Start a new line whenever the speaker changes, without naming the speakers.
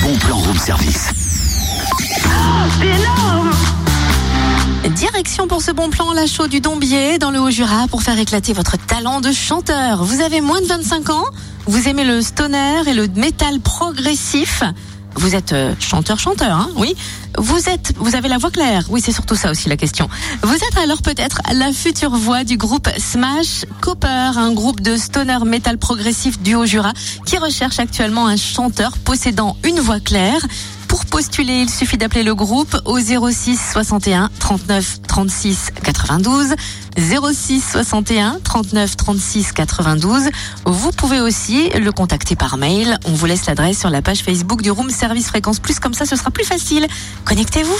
bon plan room service.
C'est énorme
Direction pour ce bon plan, la chaux du Dombier, dans le Haut-Jura, pour faire éclater votre talent de chanteur. Vous avez moins de 25 ans Vous aimez le stoner et le métal progressif vous êtes chanteur-chanteur, hein, oui. Vous êtes, vous avez la voix claire. Oui, c'est surtout ça aussi la question. Vous êtes alors peut-être la future voix du groupe Smash Copper, un groupe de stoner metal progressif du Haut-Jura qui recherche actuellement un chanteur possédant une voix claire. Postuler, il suffit d'appeler le groupe au 06 61 39 36 92. 06 61 39 36 92. Vous pouvez aussi le contacter par mail. On vous laisse l'adresse sur la page Facebook du Room Service Fréquence Plus. Comme ça, ce sera plus facile. Connectez-vous.